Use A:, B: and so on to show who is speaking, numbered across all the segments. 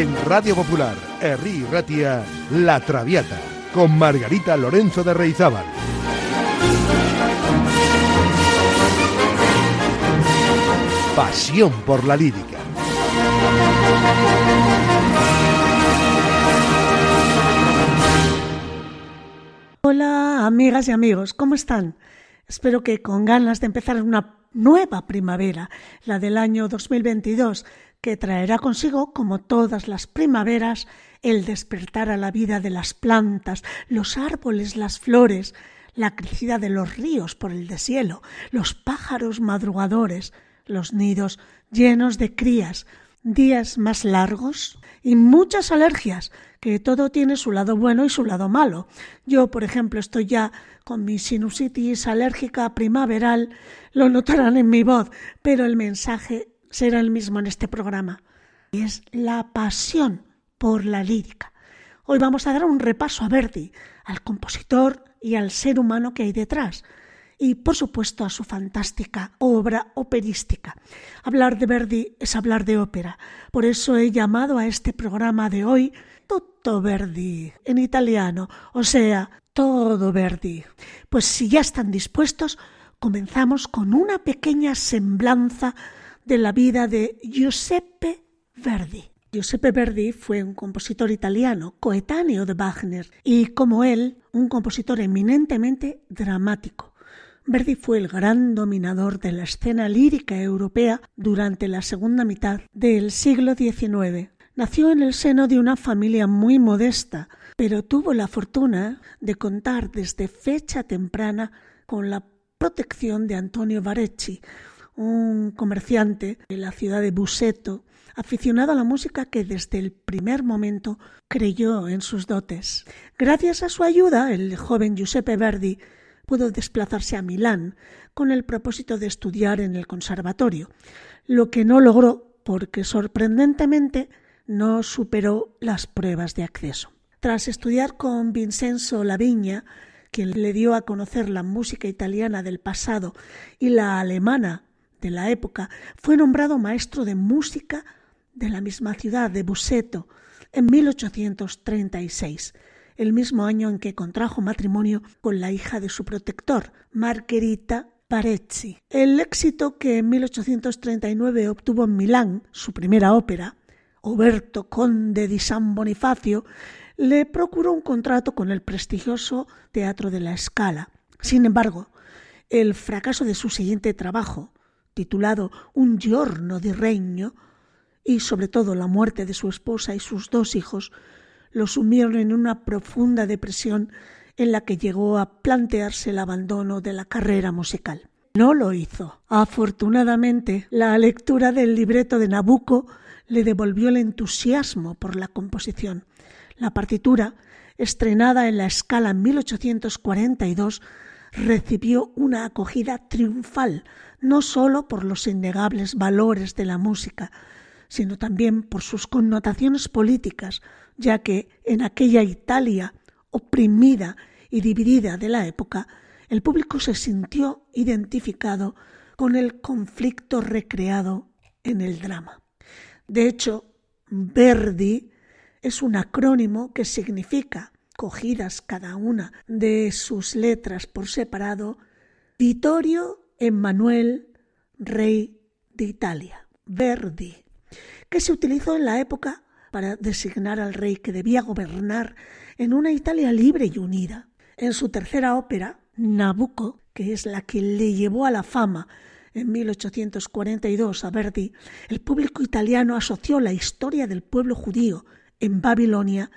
A: En Radio Popular, Herri Ratia, La Traviata, con Margarita Lorenzo de Reizábal. Pasión por la lírica.
B: Hola amigas y amigos, ¿cómo están? Espero que con ganas de empezar una nueva primavera, la del año 2022, que traerá consigo, como todas las primaveras, el despertar a la vida de las plantas, los árboles, las flores, la crecida de los ríos por el deshielo, los pájaros madrugadores, los nidos llenos de crías, días más largos y muchas alergias, que todo tiene su lado bueno y su lado malo. Yo, por ejemplo, estoy ya con mi sinusitis alérgica primaveral, lo notarán en mi voz, pero el mensaje será el mismo en este programa. Es la pasión por la lírica. Hoy vamos a dar un repaso a Verdi, al compositor y al ser humano que hay detrás y por supuesto a su fantástica obra operística. Hablar de Verdi es hablar de ópera. Por eso he llamado a este programa de hoy Tutto Verdi en italiano, o sea, todo Verdi. Pues si ya están dispuestos, comenzamos con una pequeña semblanza de la vida de Giuseppe Verdi. Giuseppe Verdi fue un compositor italiano, coetáneo de Wagner, y como él, un compositor eminentemente dramático. Verdi fue el gran dominador de la escena lírica europea durante la segunda mitad del siglo XIX. Nació en el seno de una familia muy modesta, pero tuvo la fortuna de contar desde fecha temprana con la protección de Antonio Varecci, un comerciante de la ciudad de Buseto, aficionado a la música que desde el primer momento creyó en sus dotes. Gracias a su ayuda, el joven Giuseppe Verdi pudo desplazarse a Milán con el propósito de estudiar en el conservatorio, lo que no logró porque sorprendentemente no superó las pruebas de acceso. Tras estudiar con Vincenzo Laviña, quien le dio a conocer la música italiana del pasado y la alemana de la época, fue nombrado maestro de música de la misma ciudad de Buseto en 1836 el mismo año en que contrajo matrimonio con la hija de su protector, Margherita Parezzi. El éxito que en 1839 obtuvo en Milán, su primera ópera, Oberto Conde di San Bonifacio, le procuró un contrato con el prestigioso Teatro de la Scala. Sin embargo, el fracaso de su siguiente trabajo, titulado Un giorno di regno, y sobre todo la muerte de su esposa y sus dos hijos, lo sumieron en una profunda depresión en la que llegó a plantearse el abandono de la carrera musical. No lo hizo. Afortunadamente, la lectura del libreto de Nabucco le devolvió el entusiasmo por la composición. La partitura, estrenada en la escala en 1842, recibió una acogida triunfal, no sólo por los innegables valores de la música, sino también por sus connotaciones políticas, ya que en aquella Italia oprimida y dividida de la época, el público se sintió identificado con el conflicto recreado en el drama. De hecho, Verdi es un acrónimo que significa, cogidas cada una de sus letras por separado, Vittorio Emanuel, rey de Italia. Verdi que se utilizó en la época para designar al rey que debía gobernar en una Italia libre y unida. En su tercera ópera, Nabucco, que es la que le llevó a la fama en 1842 a Verdi, el público italiano asoció la historia del pueblo judío en Babilonia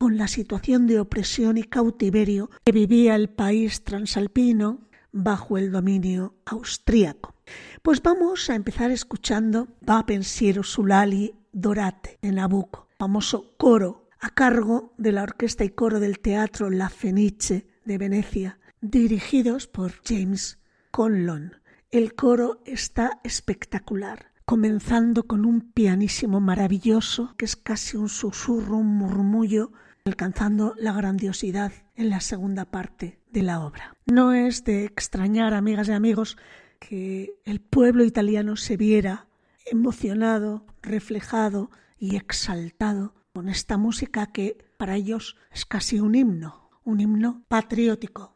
B: con la situación de opresión y cautiverio que vivía el país transalpino bajo el dominio austríaco. Pues vamos a empezar escuchando Va pensiero sulali dorate de Nabucco, famoso coro a cargo de la orquesta y coro del teatro La Fenice de Venecia, dirigidos por James Conlon. El coro está espectacular, comenzando con un pianísimo maravilloso que es casi un susurro, un murmullo, alcanzando la grandiosidad en la segunda parte de la obra. No es de extrañar, amigas y amigos, que el pueblo italiano se viera emocionado, reflejado y exaltado con esta música que para ellos es casi un himno, un himno patriótico.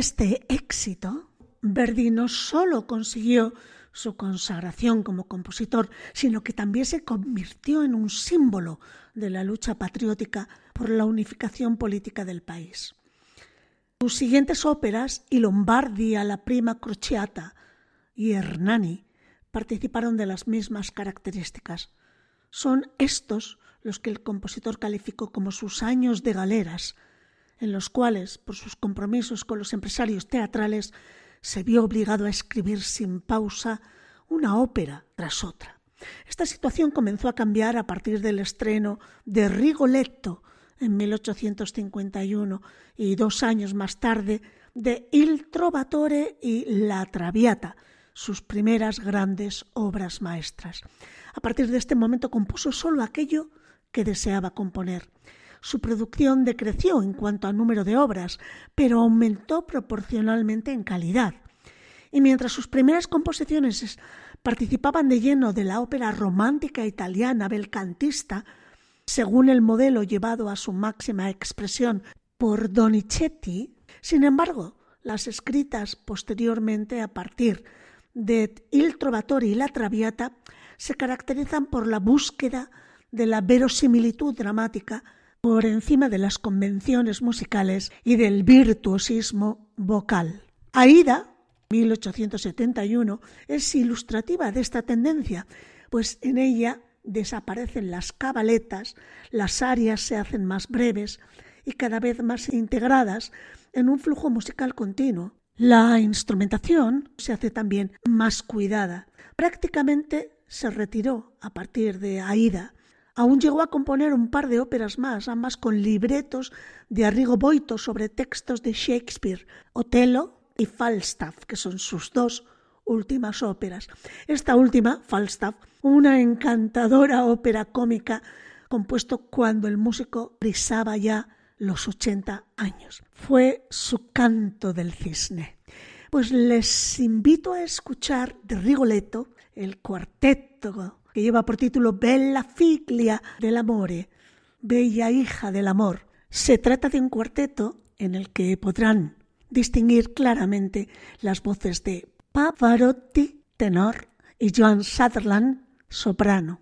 B: Este éxito, Verdi no solo consiguió su consagración como compositor, sino que también se convirtió en un símbolo de la lucha patriótica por la unificación política del país. Sus siguientes óperas, y Lombardi la prima crociata y Hernani, participaron de las mismas características. Son estos los que el compositor calificó como sus años de galeras, en los cuales, por sus compromisos con los empresarios teatrales, se vio obligado a escribir sin pausa una ópera tras otra. Esta situación comenzó a cambiar a partir del estreno de Rigoletto en 1851 y dos años más tarde de Il Trovatore y La Traviata, sus primeras grandes obras maestras. A partir de este momento compuso solo aquello que deseaba componer. Su producción decreció en cuanto a número de obras, pero aumentó proporcionalmente en calidad. Y mientras sus primeras composiciones participaban de lleno de la ópera romántica italiana belcantista, según el modelo llevado a su máxima expresión por Donizetti, sin embargo, las escritas posteriormente a partir de Il Trovatore y La Traviata se caracterizan por la búsqueda de la verosimilitud dramática por encima de las convenciones musicales y del virtuosismo vocal. Aida, 1871, es ilustrativa de esta tendencia, pues en ella desaparecen las cabaletas, las arias se hacen más breves y cada vez más integradas en un flujo musical continuo. La instrumentación se hace también más cuidada. Prácticamente se retiró a partir de Aida, Aún llegó a componer un par de óperas más, ambas con libretos de Arrigo Boito sobre textos de Shakespeare, Otelo y Falstaff, que son sus dos últimas óperas. Esta última, Falstaff, una encantadora ópera cómica compuesto cuando el músico brisaba ya los 80 años. Fue su canto del cisne. Pues les invito a escuchar de Rigoletto el cuarteto que lleva por título Bella Figlia del Amore, Bella hija del amor. Se trata de un cuarteto en el que podrán distinguir claramente las voces de Pavarotti, tenor, y Joan Sutherland, soprano.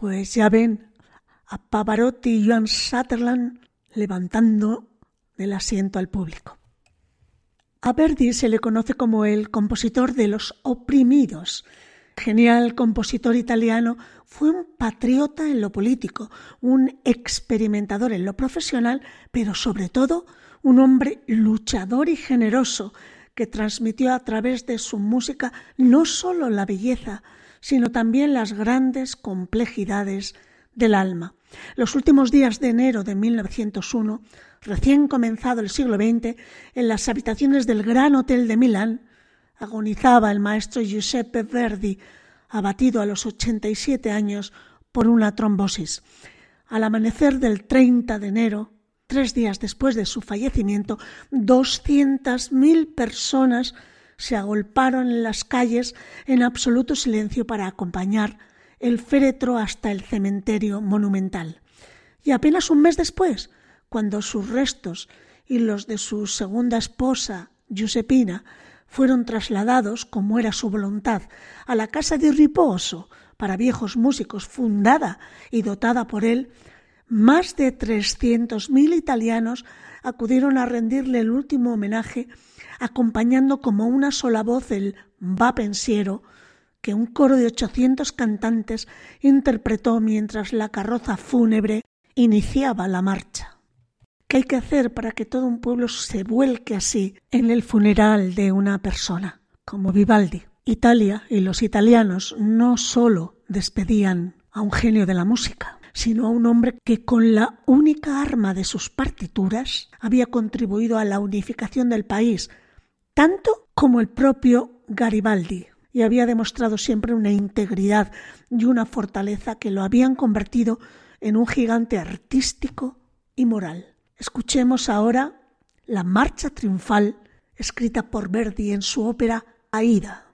B: Pues ya ven a Pavarotti y Joan Sutherland levantando del asiento al público. A Verdi se le conoce como el compositor de los oprimidos. Genial compositor italiano, fue un patriota en lo político, un experimentador en lo profesional, pero sobre todo un hombre luchador y generoso que transmitió a través de su música no solo la belleza, sino también las grandes complejidades del alma. Los últimos días de enero de 1901 recién comenzado el siglo XX, en las habitaciones del Gran Hotel de Milán, agonizaba el maestro Giuseppe Verdi, abatido a los 87 años por una trombosis. Al amanecer del 30 de enero, tres días después de su fallecimiento, 200.000 personas se agolparon en las calles en absoluto silencio para acompañar el féretro hasta el cementerio monumental. Y apenas un mes después, cuando sus restos y los de su segunda esposa, Giuseppina, fueron trasladados, como era su voluntad, a la casa de riposo para viejos músicos fundada y dotada por él, más de trescientos mil italianos acudieron a rendirle el último homenaje, acompañando como una sola voz el va pensiero que un coro de ochocientos cantantes interpretó mientras la carroza fúnebre iniciaba la marcha. ¿Qué hay que hacer para que todo un pueblo se vuelque así en el funeral de una persona? Como Vivaldi. Italia y los italianos no sólo despedían a un genio de la música, sino a un hombre que con la única arma de sus partituras había contribuido a la unificación del país, tanto como el propio Garibaldi, y había demostrado siempre una integridad y una fortaleza que lo habían convertido en un gigante artístico y moral. Escuchemos ahora la marcha triunfal escrita por Verdi en su ópera Aida.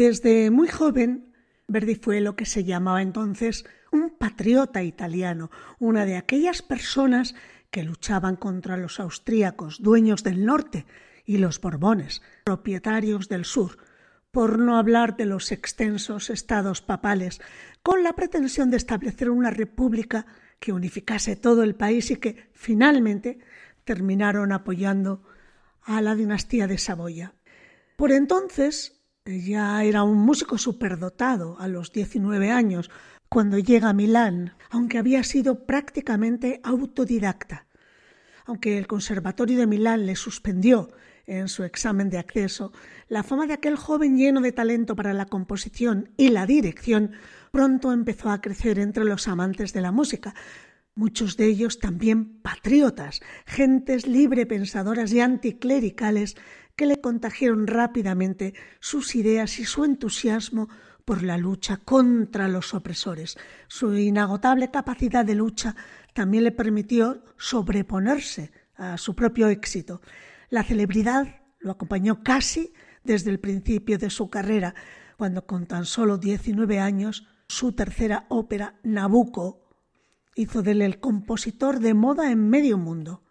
B: Desde muy joven, Verdi fue lo que se llamaba entonces un patriota italiano, una de aquellas personas que luchaban contra los austríacos, dueños del norte, y los Borbones, propietarios del sur, por no hablar de los extensos estados papales, con la pretensión de establecer una república que unificase todo el país y que finalmente terminaron apoyando a la dinastía de Saboya. Por entonces ya era un músico superdotado a los 19 años cuando llega a Milán, aunque había sido prácticamente autodidacta. Aunque el Conservatorio de Milán le suspendió en su examen de acceso, la fama de aquel joven lleno de talento para la composición y la dirección pronto empezó a crecer entre los amantes de la música, muchos de ellos también patriotas, gentes libre pensadoras y anticlericales que le contagiaron rápidamente sus ideas y su entusiasmo por la lucha contra los opresores. Su inagotable capacidad de lucha también le permitió sobreponerse a su propio éxito. La celebridad lo acompañó casi desde el principio de su carrera, cuando con tan solo 19 años su tercera ópera, Nabucco, hizo de él el compositor de moda en medio mundo.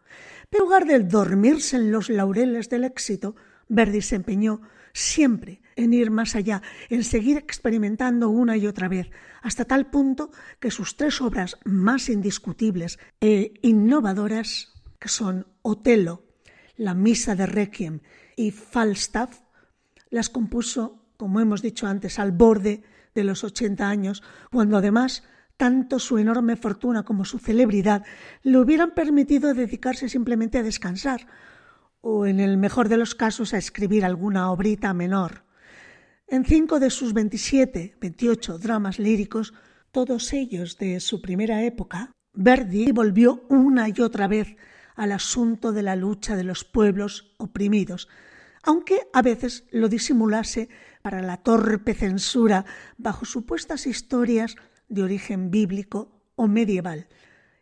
B: En lugar de dormirse en los laureles del éxito, Verdi se empeñó siempre en ir más allá, en seguir experimentando una y otra vez, hasta tal punto que sus tres obras más indiscutibles e innovadoras, que son Otelo, la Misa de Requiem y Falstaff, las compuso, como hemos dicho antes, al borde de los 80 años, cuando además tanto su enorme fortuna como su celebridad le hubieran permitido dedicarse simplemente a descansar, o en el mejor de los casos a escribir alguna obrita menor. En cinco de sus 27, 28 dramas líricos, todos ellos de su primera época, Verdi volvió una y otra vez al asunto de la lucha de los pueblos oprimidos, aunque a veces lo disimulase para la torpe censura bajo supuestas historias de origen bíblico o medieval,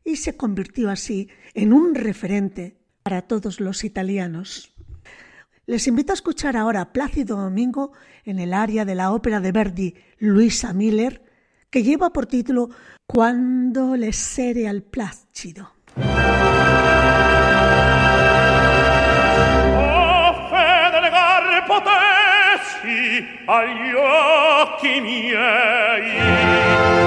B: y se convirtió así en un referente para todos los italianos. Les invito a escuchar ahora Plácido Domingo en el área de la ópera de Verdi Luisa Miller, que lleva por título Cuando le sere al plácido.
C: miei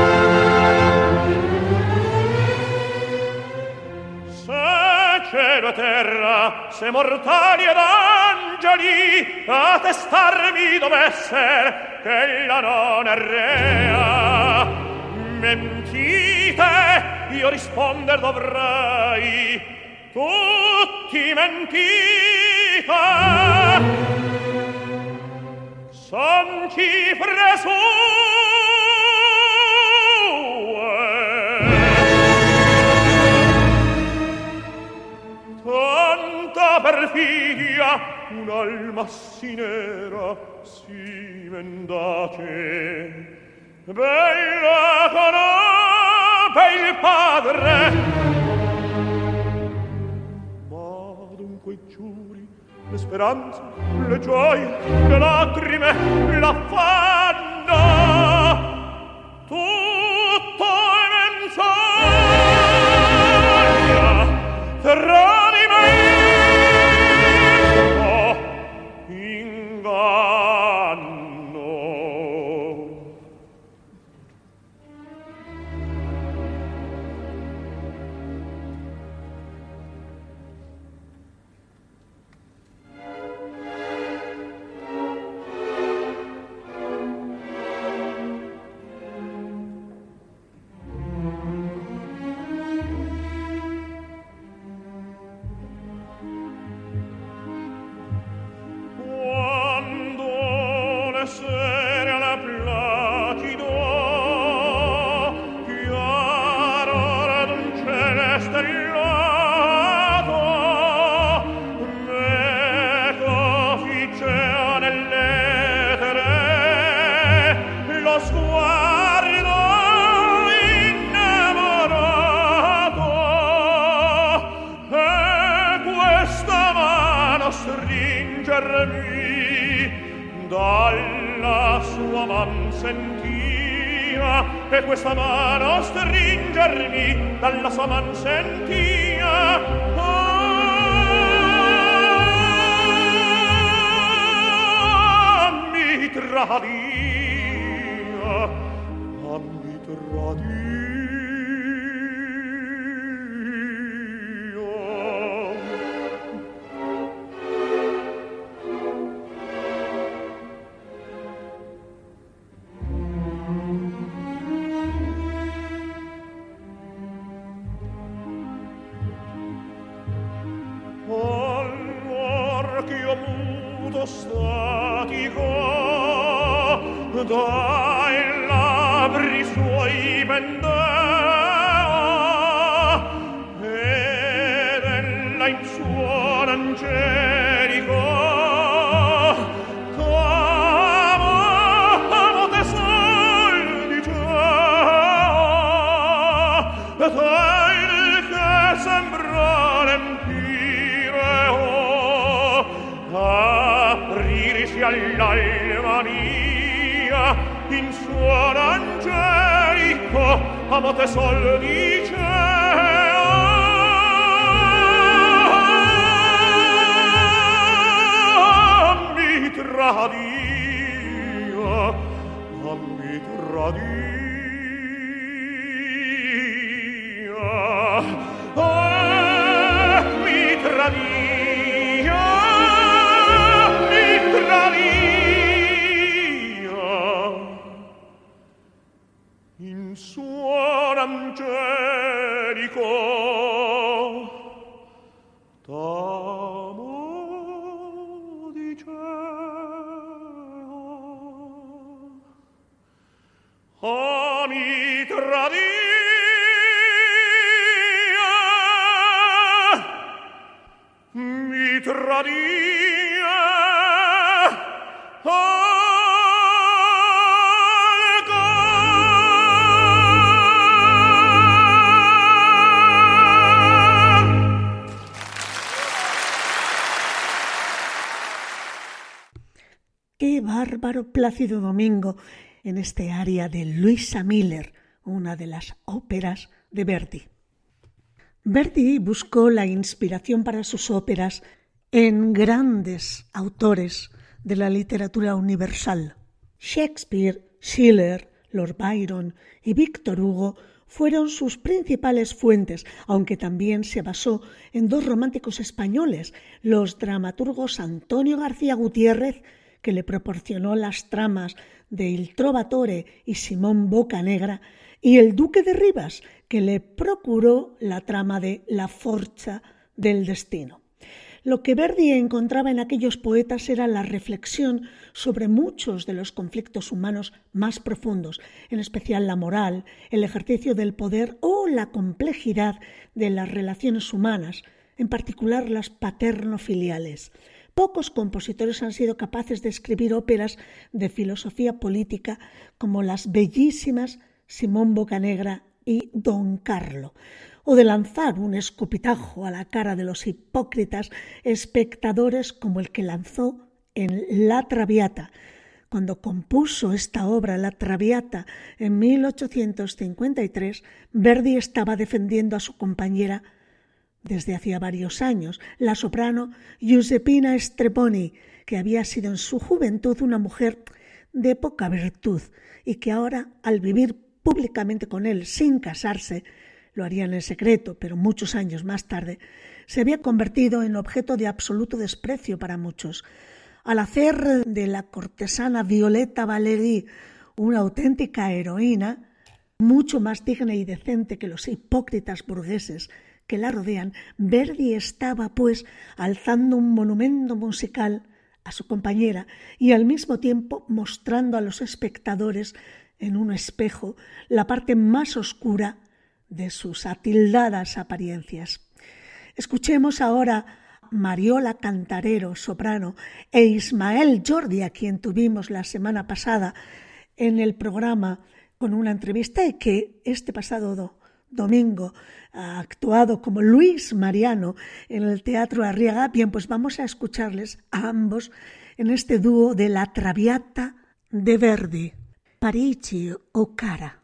C: cielo e terra se mortali ed angeli attestarmi dovesser che la non rea. Mentite io risponder dovrei tutti mentite. Son cifre sue tanta perfidia un'alma si nera si mendace. Bella conobbe il padre. Ma dunque giuri le speranze, le gioie, le lacrime, l'affanno tutto è menzogna. Tradimento tradia a mi tradia oh mi tradia mi tradia
B: Qué bárbaro Plácido Domingo en este aria de Luisa Miller, una de las óperas de Verdi. Verdi buscó la inspiración para sus óperas en grandes autores de la literatura universal. Shakespeare, Schiller, Lord Byron y Víctor Hugo fueron sus principales fuentes, aunque también se basó en dos románticos españoles, los dramaturgos Antonio García Gutiérrez, que le proporcionó las tramas de Il Trovatore y Simón Bocanegra, y el Duque de Rivas, que le procuró la trama de La Forza del Destino. Lo que Verdi encontraba en aquellos poetas era la reflexión sobre muchos de los conflictos humanos más profundos, en especial la moral, el ejercicio del poder o la complejidad de las relaciones humanas, en particular las paterno-filiales. Pocos compositores han sido capaces de escribir óperas de filosofía política como las bellísimas Simón Bocanegra y Don Carlo, o de lanzar un escupitajo a la cara de los hipócritas espectadores como el que lanzó en La Traviata. Cuando compuso esta obra, La Traviata, en 1853, Verdi estaba defendiendo a su compañera desde hacía varios años, la soprano Giuseppina Streponi, que había sido en su juventud una mujer de poca virtud y que ahora, al vivir públicamente con él sin casarse, lo harían en secreto, pero muchos años más tarde, se había convertido en objeto de absoluto desprecio para muchos. Al hacer de la cortesana Violeta Valery una auténtica heroína, mucho más digna y decente que los hipócritas burgueses que la rodean, Verdi estaba, pues, alzando un monumento musical a su compañera y al mismo tiempo mostrando a los espectadores en un espejo la parte más oscura de sus atildadas apariencias. Escuchemos ahora Mariola Cantarero, soprano, e Ismael Jordi, a quien tuvimos la semana pasada en el programa con una entrevista y que este pasado Domingo ha actuado como Luis Mariano en el Teatro Arriaga. Bien, pues vamos a escucharles a ambos en este dúo de La Traviata de Verdi, Parigi o Cara.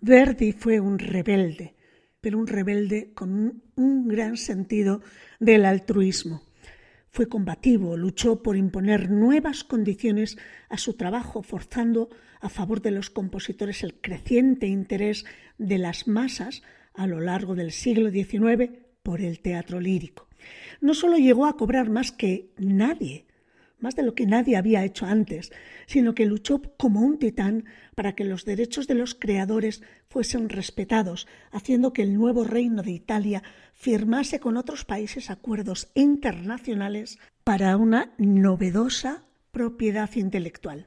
B: Verdi fue un rebelde, pero un rebelde con un gran sentido del altruismo. Fue combativo, luchó por imponer nuevas condiciones a su trabajo, forzando a favor de los compositores el creciente interés de las masas a lo largo del siglo XIX por el teatro lírico. No solo llegó a cobrar más que nadie más de lo que nadie había hecho antes, sino que luchó como un titán para que los derechos de los creadores fuesen respetados, haciendo que el nuevo reino de Italia firmase con otros países acuerdos internacionales para una novedosa propiedad intelectual.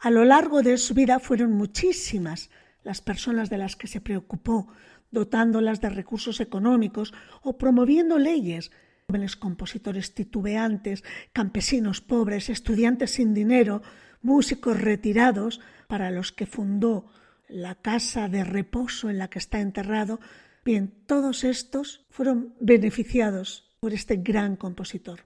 B: A lo largo de su vida fueron muchísimas las personas de las que se preocupó, dotándolas de recursos económicos o promoviendo leyes jóvenes compositores titubeantes, campesinos pobres, estudiantes sin dinero, músicos retirados, para los que fundó la casa de reposo en la que está enterrado. Bien, todos estos fueron beneficiados por este gran compositor.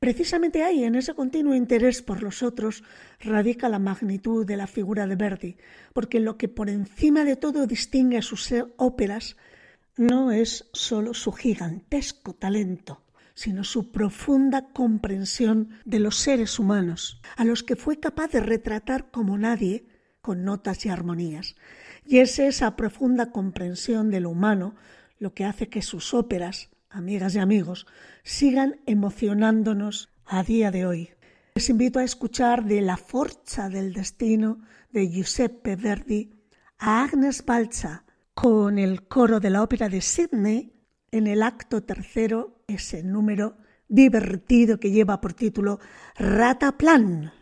B: Precisamente ahí, en ese continuo interés por los otros, radica la magnitud de la figura de Verdi, porque lo que por encima de todo distingue a sus óperas no es solo su gigantesco talento, sino su profunda comprensión de los seres humanos, a los que fue capaz de retratar como nadie con notas y armonías. Y es esa profunda comprensión de lo humano lo que hace que sus óperas, amigas y amigos, sigan emocionándonos a día de hoy. Les invito a escuchar de La Forza del Destino de Giuseppe Verdi a Agnes Balza con el coro de la ópera de Sydney en el acto tercero, ese número divertido que lleva por título Rataplan.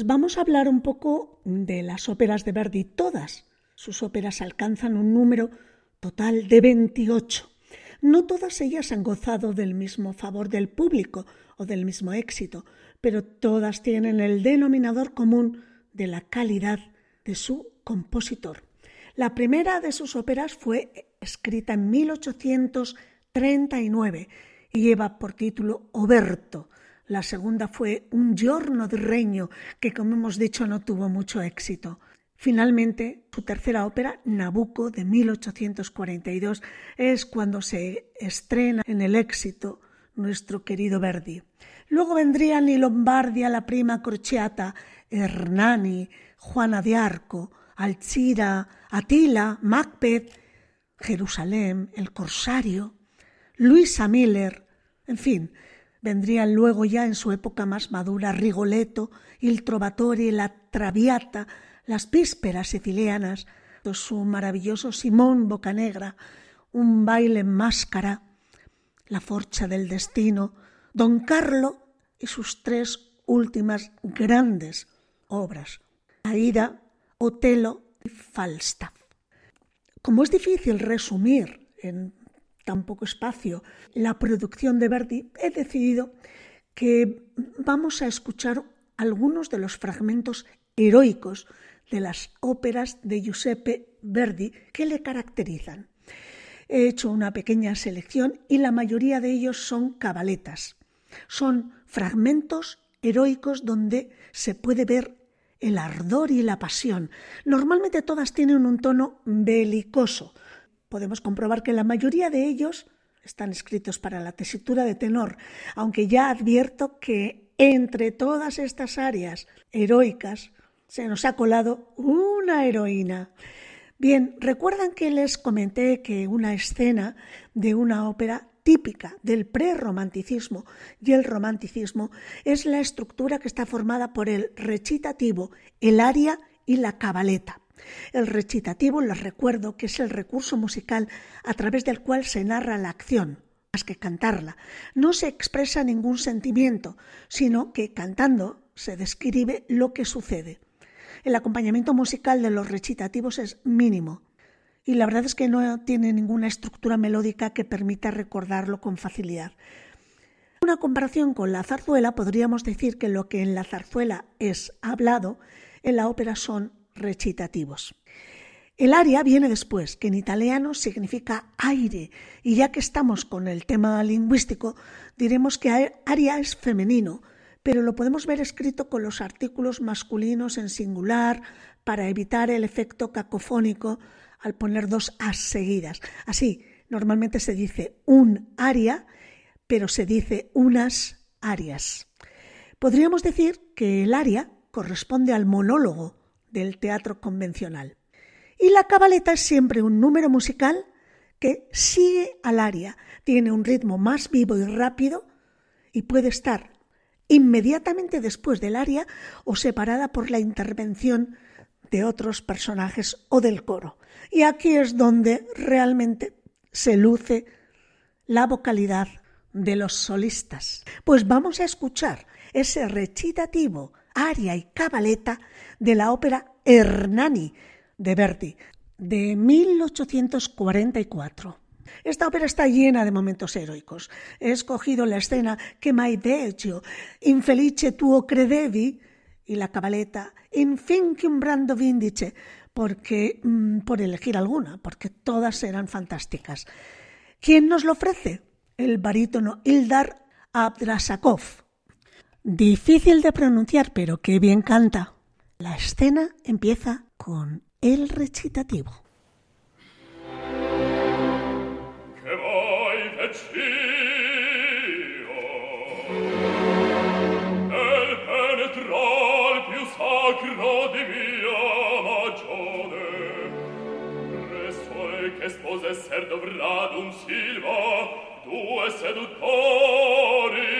B: Pues vamos a hablar un poco de las óperas de Verdi. Todas sus óperas alcanzan un número total de 28. No todas ellas han gozado del mismo favor del público o del mismo éxito, pero todas tienen el denominador común de la calidad de su compositor. La primera de sus óperas fue escrita en 1839 y lleva por título Oberto, la segunda fue Un giorno de regno, que como hemos dicho no tuvo mucho éxito. Finalmente, su tercera ópera, Nabucco, de 1842, es cuando se estrena en el éxito nuestro querido Verdi. Luego vendrían I Lombardia, La Prima Crociata, Hernani, Juana de Arco, Alcira, Atila, Macbeth, Jerusalén, El Corsario, Luisa Miller, en fin, Vendrían luego ya en su época más madura Rigoletto, Il Trovatore, la Traviata, las vísperas sicilianas, su maravilloso Simón Bocanegra, un baile en máscara, la forcha del destino, Don Carlo y sus tres últimas grandes obras, Aida, Otelo y Falstaff. Como es difícil resumir en tan poco espacio la producción de Verdi, he decidido que vamos a escuchar algunos de los fragmentos heroicos de las óperas de Giuseppe Verdi que le caracterizan. He hecho una pequeña selección y la mayoría de ellos son cabaletas. Son fragmentos heroicos donde se puede ver el ardor y la pasión. Normalmente todas tienen un tono belicoso. Podemos comprobar que la mayoría de ellos están escritos para la tesitura de tenor, aunque ya advierto que entre todas estas áreas heroicas se nos ha colado una heroína. Bien, recuerdan que les comenté que una escena de una ópera típica del prerromanticismo y el romanticismo es la estructura que está formada por el recitativo, el aria y la cabaleta. El recitativo, les recuerdo que es el recurso musical a través del cual se narra la acción, más que cantarla. No se expresa ningún sentimiento, sino que cantando se describe lo que sucede. El acompañamiento musical de los recitativos es mínimo, y la verdad es que no tiene ninguna estructura melódica que permita recordarlo con facilidad. Una comparación con la zarzuela, podríamos decir que lo que en la zarzuela es hablado, en la ópera son El aria viene después, que en italiano significa aire, y ya que estamos con el tema lingüístico, diremos que aria es femenino, pero lo podemos ver escrito con los artículos masculinos en singular para evitar el efecto cacofónico al poner dos as seguidas. Así, normalmente se dice un aria, pero se dice unas arias. Podríamos decir que el aria corresponde al monólogo del teatro convencional. Y la cabaleta es siempre un número musical que sigue al aria, tiene un ritmo más vivo y rápido y puede estar inmediatamente después del aria o separada por la intervención de otros personajes o del coro. Y aquí es donde realmente se luce la vocalidad de los solistas. Pues vamos a escuchar ese recitativo, aria y cabaleta de la ópera Hernani de Verdi de 1844. Esta ópera está llena de momentos heroicos. He escogido la escena que mai deggio, infelice tuo credevi, y la cabaleta In un brando vindice, porque, mm, por elegir alguna, porque todas eran fantásticas. ¿Quién nos lo ofrece? El barítono Ildar Abdrasakov. Difícil de pronunciar, pero qué bien canta. La escena empieza con el recitativo.
C: esser dovrà d'un silva due seduttori io scordo entrato la mie fidi cavalieri sia un un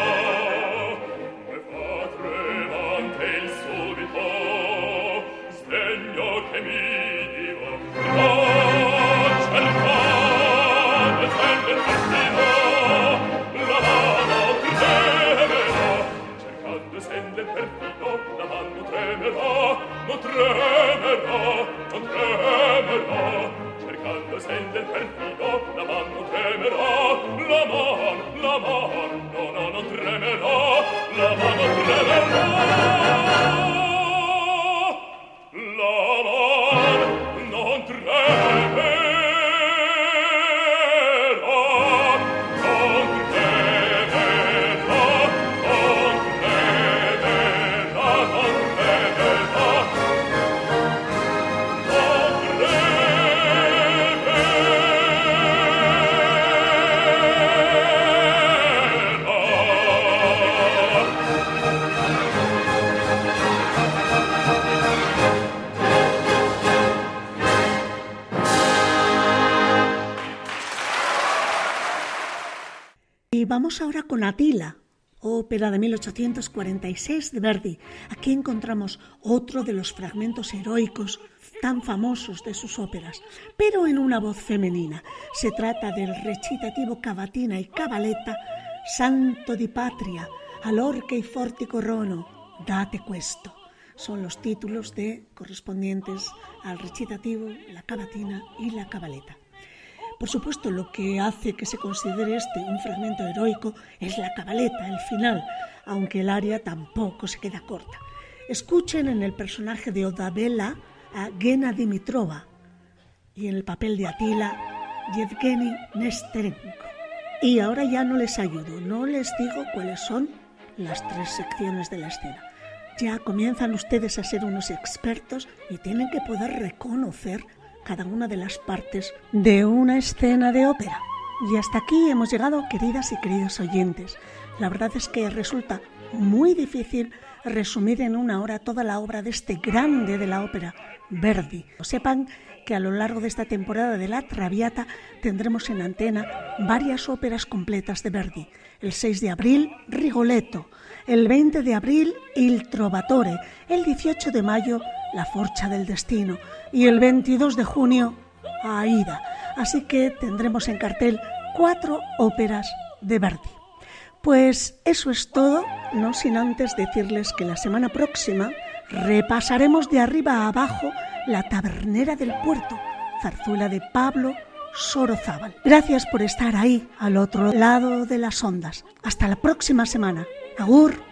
C: tremela, non tremela, non
B: tremela, cercando sen del
C: perfido, la man non tremela, la man, la man, no, no,
B: non tremela, la man non tremela. Vamos ahora con Atila, ópera de 1846 de Verdi. Aquí encontramos otro de los fragmentos heroicos tan famosos de sus óperas, pero en una voz femenina. Se trata del recitativo cavatina y cabaletta Santo di Patria, alorque y forti corono, date questo. Son los títulos de correspondientes al recitativo, la cavatina y la cabaleta. Por supuesto, lo que hace que se considere este un fragmento heroico es la cabaleta, el final, aunque el aria tampoco se queda corta. Escuchen en el personaje de Odabela a Gena Dimitrova y en el papel de Atila, Yevgeny Nesterenko. Y ahora ya no les ayudo, no les digo cuáles son las tres secciones de la escena. Ya comienzan ustedes a ser unos expertos y tienen que poder reconocer cada una de las partes de una escena de ópera. Y hasta aquí hemos llegado, queridas y queridos oyentes. La verdad es que resulta muy difícil resumir en una hora toda la obra de este grande de la ópera, Verdi. Sepan que a lo largo de esta temporada de La Traviata tendremos en antena varias óperas completas de Verdi. El 6 de abril, Rigoletto. El 20 de abril, Il Trovatore. El 18 de mayo, La Forcha del Destino. Y el 22 de junio, Aida. Así que tendremos en cartel cuatro óperas de Verdi. Pues eso es todo, no sin antes decirles que la semana próxima repasaremos de arriba a abajo la tabernera del puerto, zarzuela de Pablo Sorozábal. Gracias por estar ahí, al otro lado de las ondas. Hasta la próxima semana. Agur.